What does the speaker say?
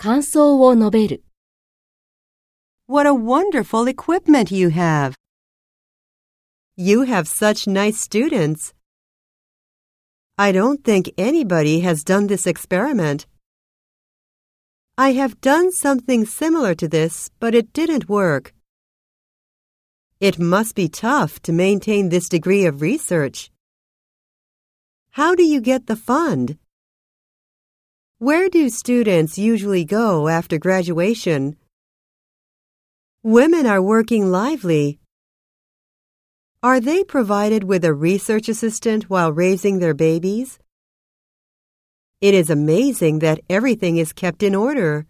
感想を述べる。 What a wonderful equipment you have. You have such nice students. I don't think anybody has done this experiment. I have done something similar to this, but it didn't work. It must be tough to maintain this degree of research. How do you get the fund? Where do students usually go after graduation? Women are working lively. Are they provided with a research assistant while raising their babies? It is amazing that everything is kept in order.